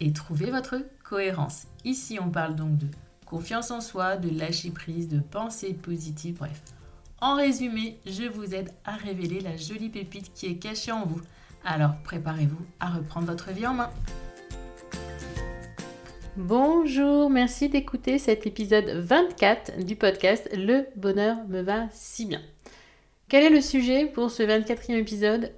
et trouver votre cohérence. Ici, on parle donc de confiance en soi, de lâcher prise, de pensée positive, bref. En résumé, je vous aide à révéler la jolie pépite qui est cachée en vous. Alors préparez-vous à reprendre votre vie en main. Bonjour, merci d'écouter cet épisode 24 du podcast Le bonheur me va si bien. Quel est le sujet pour ce 24e épisode?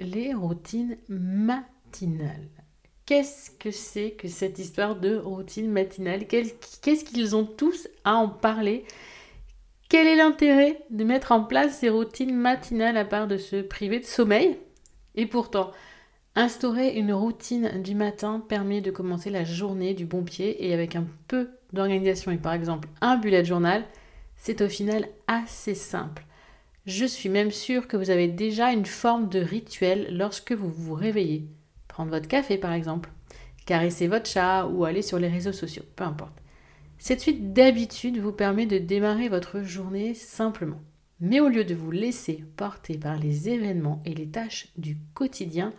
Les routines matinales. Qu'est-ce que c'est que cette histoire de routine matinale? Qu'est-ce qu'ils ont tous à en parler? Quel est l'intérêt de mettre en place ces routines matinales à part de se priver de sommeil? Et pourtant, instaurer une routine du matin permet de commencer la journée du bon pied et avec un peu d'organisation. Et par exemple un bullet journal, c'est au final assez simple. Je suis même sûre que vous avez déjà une forme de rituel lorsque vous vous réveillez prendre votre café par exemple, caresser votre chat ou aller sur les réseaux sociaux, peu importe. Cette suite d'habitudes vous permet de démarrer votre journée simplement. Mais au lieu de vous laisser porter par les événements et les tâches du quotidien,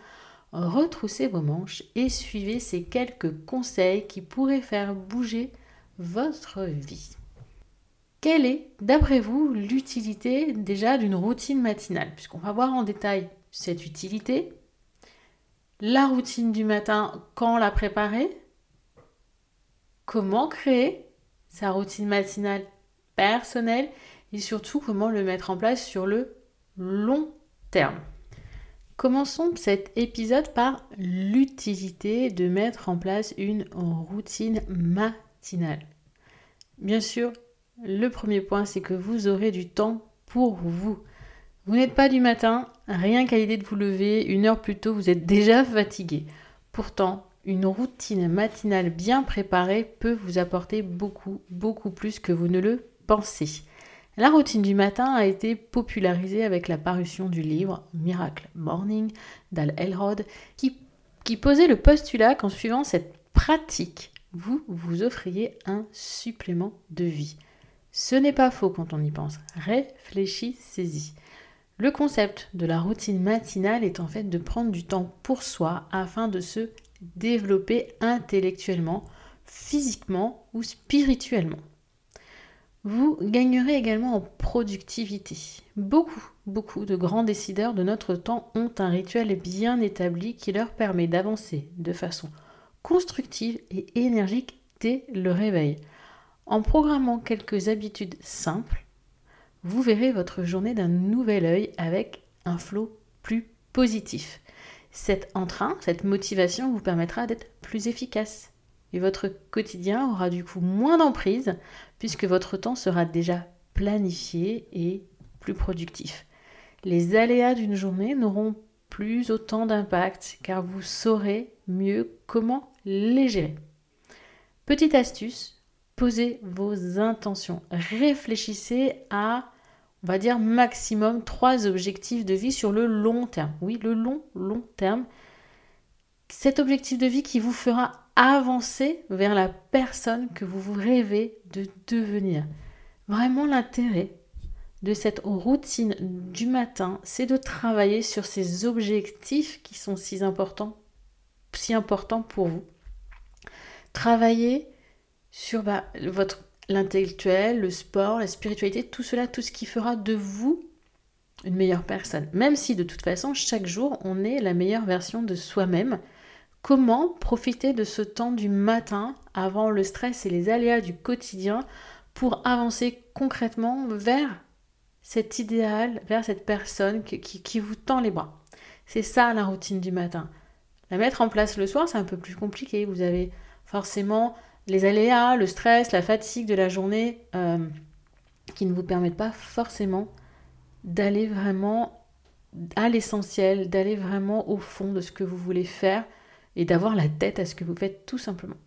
retroussez vos manches et suivez ces quelques conseils qui pourraient faire bouger votre vie. Quelle est, d'après vous, l'utilité déjà d'une routine matinale? Puisqu'on va voir en détail cette utilité, la routine du matin, quand la préparer, comment créer sa routine matinale personnelle et surtout comment le mettre en place sur le long terme. Commençons cet épisode par l'utilité de mettre en place une routine matinale. Bien sûr, le premier point, c'est que vous aurez du temps pour vous. Vous n'êtes pas du matin, rien qu'à l'idée de vous lever, une heure plus tôt, vous êtes déjà fatigué. Pourtant, une routine matinale bien préparée peut vous apporter beaucoup, beaucoup plus que vous ne le pensez. La routine du matin a été popularisée avec la parution du livre Miracle Morning d'Al Elrod qui, qui posait le postulat qu'en suivant cette pratique, vous vous offriez un supplément de vie. Ce n'est pas faux quand on y pense. Réfléchissez-y. Le concept de la routine matinale est en fait de prendre du temps pour soi afin de se développer intellectuellement, physiquement ou spirituellement. Vous gagnerez également en productivité. Beaucoup, beaucoup de grands décideurs de notre temps ont un rituel bien établi qui leur permet d'avancer de façon constructive et énergique dès le réveil. En programmant quelques habitudes simples, vous verrez votre journée d'un nouvel œil avec un flot plus positif. Cet entrain, cette motivation vous permettra d'être plus efficace. Et votre quotidien aura du coup moins d'emprise puisque votre temps sera déjà planifié et plus productif. Les aléas d'une journée n'auront plus autant d'impact car vous saurez mieux comment les gérer. Petite astuce, posez vos intentions. Réfléchissez à on va dire maximum trois objectifs de vie sur le long terme. Oui, le long, long terme. Cet objectif de vie qui vous fera avancer vers la personne que vous rêvez de devenir. Vraiment l'intérêt de cette routine du matin, c'est de travailler sur ces objectifs qui sont si importants, si importants pour vous. Travailler sur bah, votre l'intellectuel, le sport, la spiritualité, tout cela, tout ce qui fera de vous une meilleure personne. Même si de toute façon, chaque jour, on est la meilleure version de soi-même. Comment profiter de ce temps du matin avant le stress et les aléas du quotidien pour avancer concrètement vers cet idéal, vers cette personne qui, qui vous tend les bras? C'est ça la routine du matin. La mettre en place le soir, c'est un peu plus compliqué. Vous avez forcément les aléas, le stress, la fatigue de la journée euh, qui ne vous permettent pas forcément d'aller vraiment à l'essentiel, d'aller vraiment au fond de ce que vous voulez faire et d'avoir la tête à ce que vous faites tout simplement.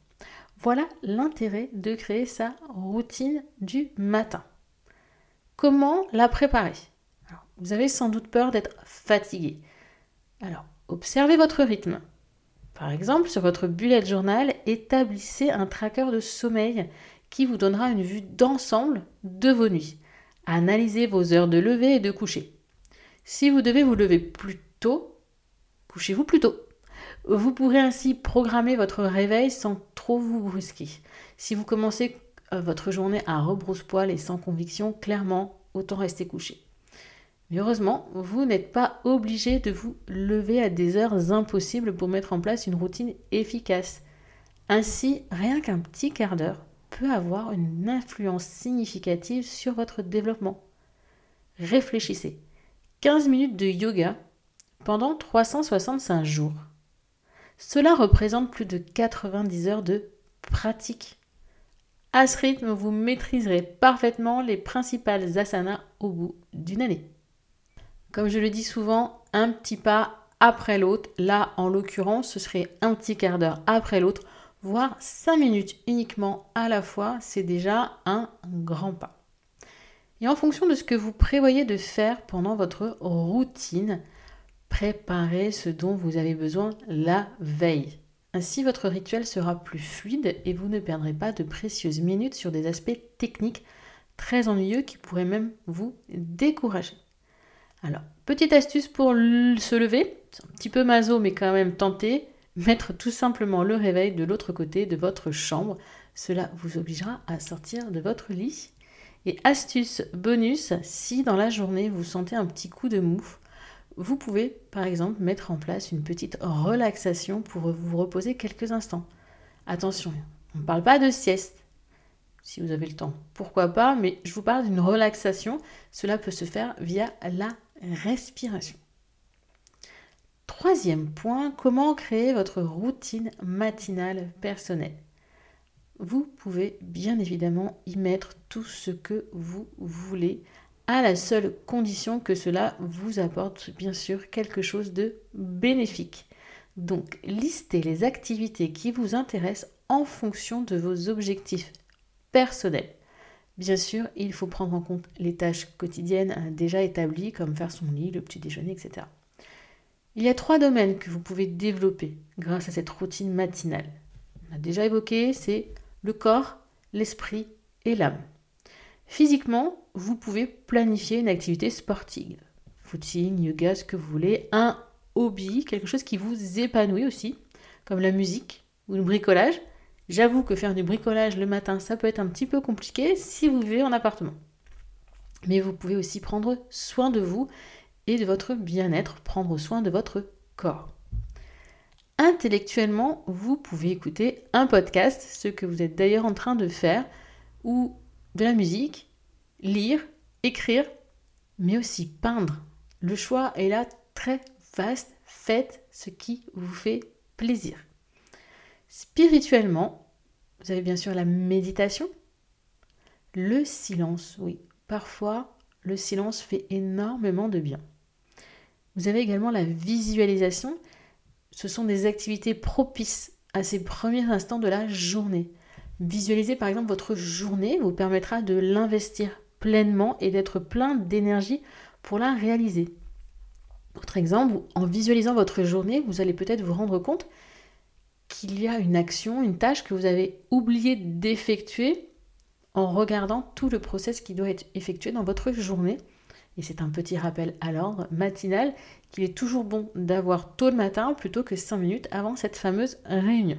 Voilà l'intérêt de créer sa routine du matin. Comment la préparer? Vous avez sans doute peur d'être fatigué. Alors, observez votre rythme. Par exemple, sur votre bullet journal, établissez un tracker de sommeil qui vous donnera une vue d'ensemble de vos nuits. Analysez vos heures de lever et de coucher. Si vous devez vous lever plus tôt, couchez-vous plus tôt. Vous pourrez ainsi programmer votre réveil sans trop vous brusquer. Si vous commencez euh, votre journée à rebrousse-poil et sans conviction, clairement, autant rester couché. Mais heureusement, vous n'êtes pas obligé de vous lever à des heures impossibles pour mettre en place une routine efficace. Ainsi, rien qu'un petit quart d'heure peut avoir une influence significative sur votre développement. Réfléchissez. 15 minutes de yoga pendant 365 jours. Cela représente plus de 90 heures de pratique. À ce rythme, vous maîtriserez parfaitement les principales asanas au bout d'une année. Comme je le dis souvent, un petit pas après l'autre. Là, en l'occurrence, ce serait un petit quart d'heure après l'autre, voire 5 minutes uniquement à la fois. C'est déjà un grand pas. Et en fonction de ce que vous prévoyez de faire pendant votre routine, préparez ce dont vous avez besoin la veille. Ainsi, votre rituel sera plus fluide et vous ne perdrez pas de précieuses minutes sur des aspects techniques très ennuyeux qui pourraient même vous décourager. Alors, petite astuce pour se lever, un petit peu maso mais quand même tenté, mettre tout simplement le réveil de l'autre côté de votre chambre. Cela vous obligera à sortir de votre lit. Et astuce bonus, si dans la journée vous sentez un petit coup de mou, vous pouvez par exemple mettre en place une petite relaxation pour vous reposer quelques instants. Attention, on ne parle pas de sieste. Si vous avez le temps, pourquoi pas, mais je vous parle d'une relaxation. Cela peut se faire via la respiration. Troisième point, comment créer votre routine matinale personnelle? Vous pouvez bien évidemment y mettre tout ce que vous voulez, à la seule condition que cela vous apporte bien sûr quelque chose de bénéfique. Donc, listez les activités qui vous intéressent en fonction de vos objectifs personnels. Bien sûr, il faut prendre en compte les tâches quotidiennes euh, déjà établies, comme faire son lit, le petit déjeuner, etc. Il y a trois domaines que vous pouvez développer grâce à cette routine matinale. On a déjà évoqué, c'est le corps, l'esprit et l'âme. Physiquement, vous pouvez planifier une activité sportive, footing, yoga, ce que vous voulez, un hobby, quelque chose qui vous épanouit aussi, comme la musique ou le bricolage. J'avoue que faire du bricolage le matin, ça peut être un petit peu compliqué si vous vivez en appartement. Mais vous pouvez aussi prendre soin de vous et de votre bien-être, prendre soin de votre corps. Intellectuellement, vous pouvez écouter un podcast, ce que vous êtes d'ailleurs en train de faire, ou de la musique, lire, écrire, mais aussi peindre. Le choix est là très vaste. Faites ce qui vous fait plaisir. Spirituellement, vous avez bien sûr la méditation, le silence, oui. Parfois, le silence fait énormément de bien. Vous avez également la visualisation. Ce sont des activités propices à ces premiers instants de la journée. Visualiser par exemple votre journée vous permettra de l'investir pleinement et d'être plein d'énergie pour la réaliser. Autre exemple, en visualisant votre journée, vous allez peut-être vous rendre compte qu'il y a une action, une tâche que vous avez oublié d'effectuer en regardant tout le process qui doit être effectué dans votre journée. Et c'est un petit rappel à l'ordre matinal qu'il est toujours bon d'avoir tôt le matin plutôt que 5 minutes avant cette fameuse réunion.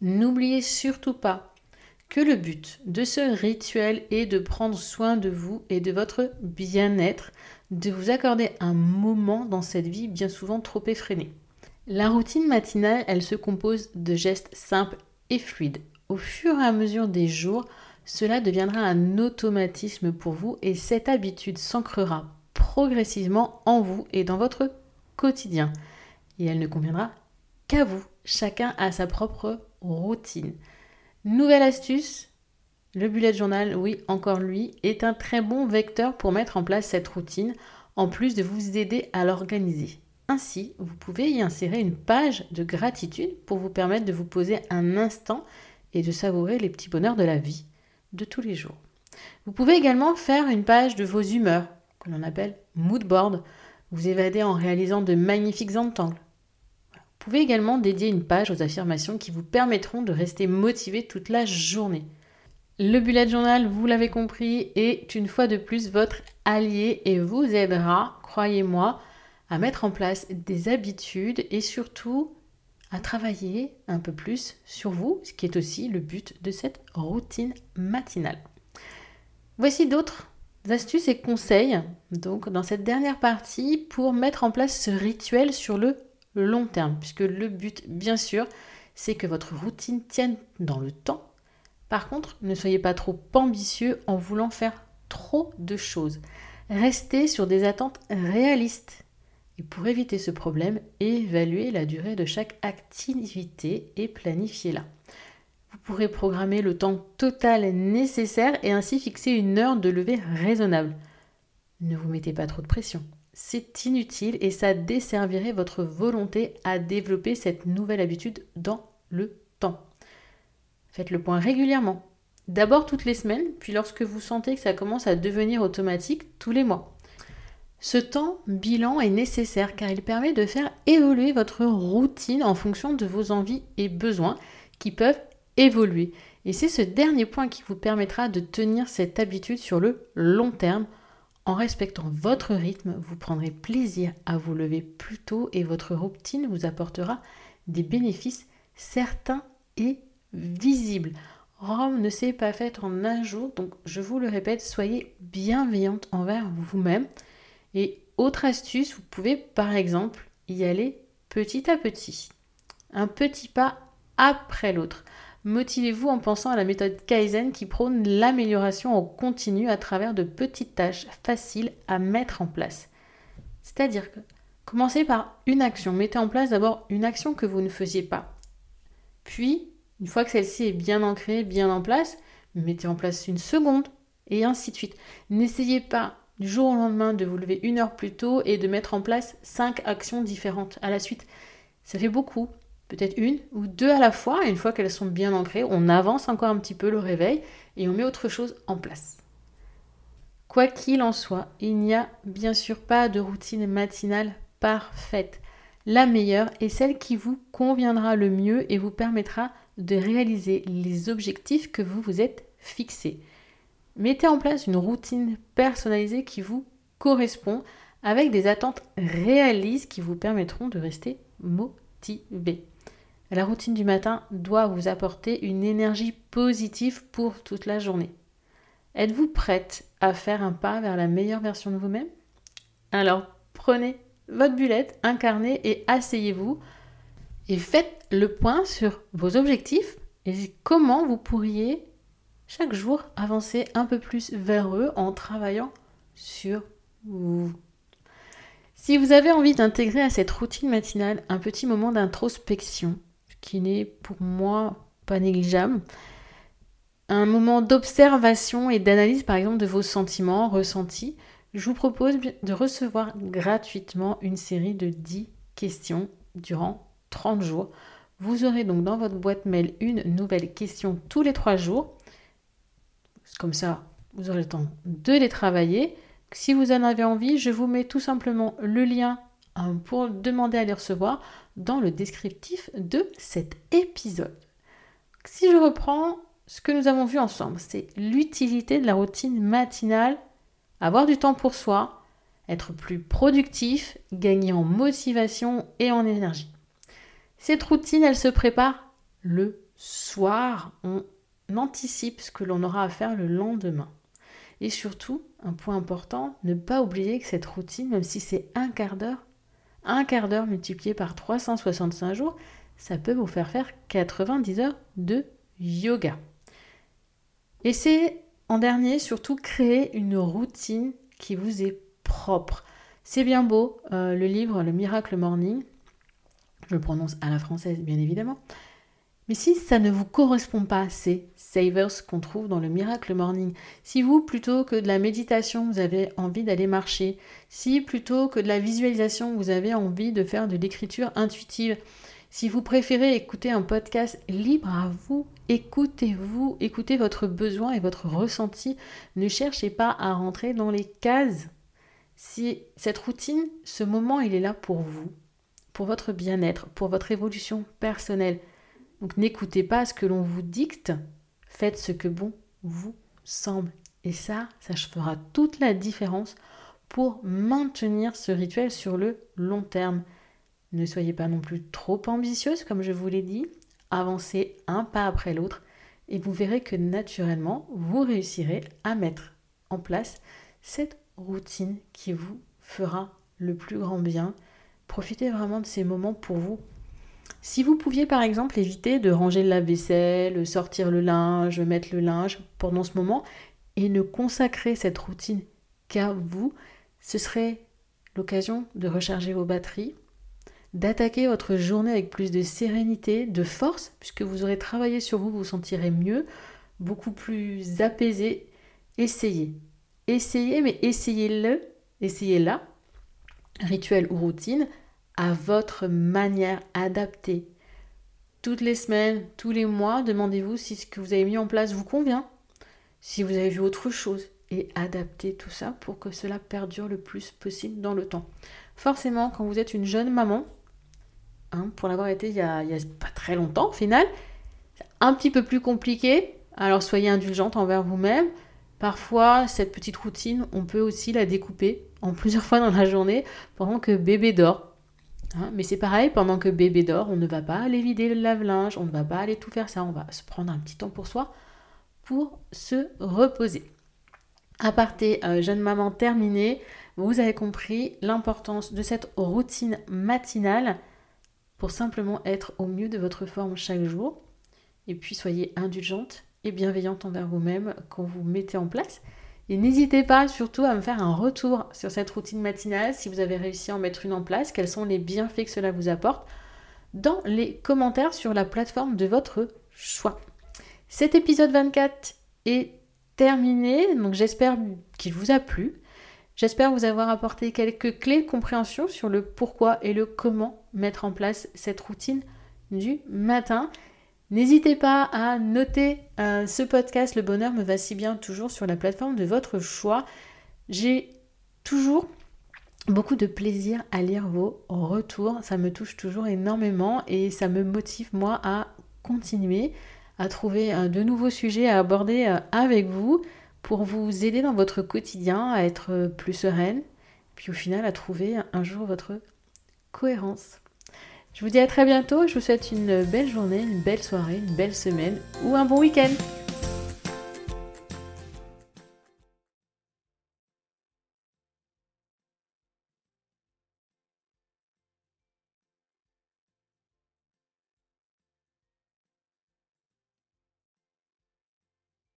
N'oubliez surtout pas que le but de ce rituel est de prendre soin de vous et de votre bien-être, de vous accorder un moment dans cette vie bien souvent trop effrénée. La routine matinale, elle se compose de gestes simples et fluides. Au fur et à mesure des jours, cela deviendra un automatisme pour vous et cette habitude s'ancrera progressivement en vous et dans votre quotidien. Et elle ne conviendra qu'à vous. Chacun a sa propre routine. Nouvelle astuce, le bullet journal, oui, encore lui, est un très bon vecteur pour mettre en place cette routine, en plus de vous aider à l'organiser. Ainsi, vous pouvez y insérer une page de gratitude pour vous permettre de vous poser un instant et de savourer les petits bonheurs de la vie de tous les jours. Vous pouvez également faire une page de vos humeurs, que l'on appelle mood board, vous évader en réalisant de magnifiques entangles. Vous pouvez également dédier une page aux affirmations qui vous permettront de rester motivé toute la journée. Le bullet journal, vous l'avez compris, est une fois de plus votre allié et vous aidera, croyez-moi, à mettre en place des habitudes et surtout à travailler un peu plus sur vous, ce qui est aussi le but de cette routine matinale. Voici d'autres astuces et conseils donc dans cette dernière partie pour mettre en place ce rituel sur le long terme puisque le but bien sûr c'est que votre routine tienne dans le temps. Par contre, ne soyez pas trop ambitieux en voulant faire trop de choses. Restez sur des attentes réalistes et pour éviter ce problème, évaluez la durée de chaque activité et planifiez-la. Vous pourrez programmer le temps total nécessaire et ainsi fixer une heure de lever raisonnable. Ne vous mettez pas trop de pression. C'est inutile et ça desservirait votre volonté à développer cette nouvelle habitude dans le temps. Faites le point régulièrement. D'abord toutes les semaines, puis lorsque vous sentez que ça commence à devenir automatique, tous les mois. Ce temps bilan est nécessaire car il permet de faire évoluer votre routine en fonction de vos envies et besoins qui peuvent évoluer. Et c'est ce dernier point qui vous permettra de tenir cette habitude sur le long terme. En respectant votre rythme, vous prendrez plaisir à vous lever plus tôt et votre routine vous apportera des bénéfices certains et visibles. Rome ne s'est pas faite en un jour, donc je vous le répète, soyez bienveillante envers vous-même. Et autre astuce, vous pouvez par exemple y aller petit à petit. Un petit pas après l'autre. Motivez-vous en pensant à la méthode Kaizen qui prône l'amélioration en continu à travers de petites tâches faciles à mettre en place. C'est-à-dire que commencez par une action. Mettez en place d'abord une action que vous ne faisiez pas. Puis, une fois que celle-ci est bien ancrée, bien en place, mettez en place une seconde et ainsi de suite. N'essayez pas du jour au lendemain de vous lever une heure plus tôt et de mettre en place cinq actions différentes à la suite. Ça fait beaucoup, peut-être une ou deux à la fois, une fois qu'elles sont bien ancrées, on avance encore un petit peu le réveil et on met autre chose en place. Quoi qu'il en soit, il n'y a bien sûr pas de routine matinale parfaite. La meilleure est celle qui vous conviendra le mieux et vous permettra de réaliser les objectifs que vous vous êtes fixés. Mettez en place une routine personnalisée qui vous correspond avec des attentes réalistes qui vous permettront de rester motivé. La routine du matin doit vous apporter une énergie positive pour toute la journée. Êtes-vous prête à faire un pas vers la meilleure version de vous-même? Alors prenez votre bullette, incarnez et asseyez-vous et faites le point sur vos objectifs et comment vous pourriez chaque jour avancer un peu plus vers eux en travaillant sur vous. Si vous avez envie d'intégrer à cette routine matinale un petit moment d'introspection, qui n'est pour moi pas négligeable, un moment d'observation et d'analyse par exemple de vos sentiments ressentis, je vous propose de recevoir gratuitement une série de 10 questions durant 30 jours. Vous aurez donc dans votre boîte mail une nouvelle question tous les 3 jours comme ça, vous aurez le temps de les travailler. Si vous en avez envie, je vous mets tout simplement le lien hein, pour demander à les recevoir dans le descriptif de cet épisode. Si je reprends ce que nous avons vu ensemble, c'est l'utilité de la routine matinale, avoir du temps pour soi, être plus productif, gagner en motivation et en énergie. Cette routine, elle se prépare le soir. Anticipe ce que l'on aura à faire le lendemain. Et surtout, un point important, ne pas oublier que cette routine, même si c'est un quart d'heure, un quart d'heure multiplié par 365 jours, ça peut vous faire faire 90 heures de yoga. Et c'est en dernier, surtout, créer une routine qui vous est propre. C'est bien beau, euh, le livre Le Miracle Morning, je le prononce à la française bien évidemment, mais si ça ne vous correspond pas, ces savers qu'on trouve dans le Miracle Morning, si vous, plutôt que de la méditation, vous avez envie d'aller marcher, si plutôt que de la visualisation, vous avez envie de faire de l'écriture intuitive, Si vous préférez écouter un podcast libre à vous, écoutez-vous, écoutez votre besoin et votre ressenti. Ne cherchez pas à rentrer dans les cases. Si cette routine, ce moment, il est là pour vous, pour votre bien-être, pour votre évolution personnelle. Donc n'écoutez pas ce que l'on vous dicte, faites ce que bon vous semble. Et ça, ça fera toute la différence pour maintenir ce rituel sur le long terme. Ne soyez pas non plus trop ambitieuse, comme je vous l'ai dit. Avancez un pas après l'autre et vous verrez que naturellement, vous réussirez à mettre en place cette routine qui vous fera le plus grand bien. Profitez vraiment de ces moments pour vous. Si vous pouviez par exemple éviter de ranger la vaisselle, sortir le linge, mettre le linge pendant ce moment et ne consacrer cette routine qu'à vous, ce serait l'occasion de recharger vos batteries, d'attaquer votre journée avec plus de sérénité, de force, puisque vous aurez travaillé sur vous, vous vous sentirez mieux, beaucoup plus apaisé. Essayez. Essayez, mais essayez-le, essayez-la, rituel ou routine, à votre manière adaptée. Toutes les semaines, tous les mois, demandez-vous si ce que vous avez mis en place vous convient, si vous avez vu autre chose, et adapter tout ça pour que cela perdure le plus possible dans le temps. Forcément, quand vous êtes une jeune maman, hein, pour l'avoir été il y, a, pas très longtemps au c'est un petit peu plus compliqué. Alors soyez indulgente envers vous-même. Parfois, cette petite routine, on peut aussi la découper en plusieurs fois dans la journée pendant que bébé dort. Hein. mais c'est pareil, pendant que bébé dort, on ne va pas aller vider le lave-linge, on ne va pas aller tout faire ça, on va se prendre un petit temps pour soi pour se reposer. Aparté euh, jeune maman terminée, vous avez compris l'importance de cette routine matinale pour simplement être au mieux de votre forme chaque jour. Et puis soyez indulgente et bienveillante envers vous-même quand vous mettez en place. Et n'hésitez pas surtout à me faire un retour sur cette routine matinale, si vous avez réussi à en mettre une en place, quels sont les bienfaits que cela vous apporte, dans les commentaires sur la plateforme de votre choix. Cet épisode 24 est terminé. Donc j'espère qu'il vous a plu. J'espère vous avoir apporté quelques clés de compréhension sur le pourquoi et le comment mettre en place cette routine du matin. N'hésitez pas à noter euh, ce podcast Le bonheur me va si bien toujours sur la plateforme de votre choix. J'ai toujours beaucoup de plaisir à lire vos retours. Ça me touche toujours énormément et ça me motive moi à continuer à trouver euh, de nouveaux sujets à aborder euh, avec vous pour vous aider dans votre quotidien à être plus sereine, puis au final à trouver un jour votre cohérence. Je vous dis à très bientôt, je vous souhaite une belle journée, une belle soirée, une belle semaine ou un bon week-end.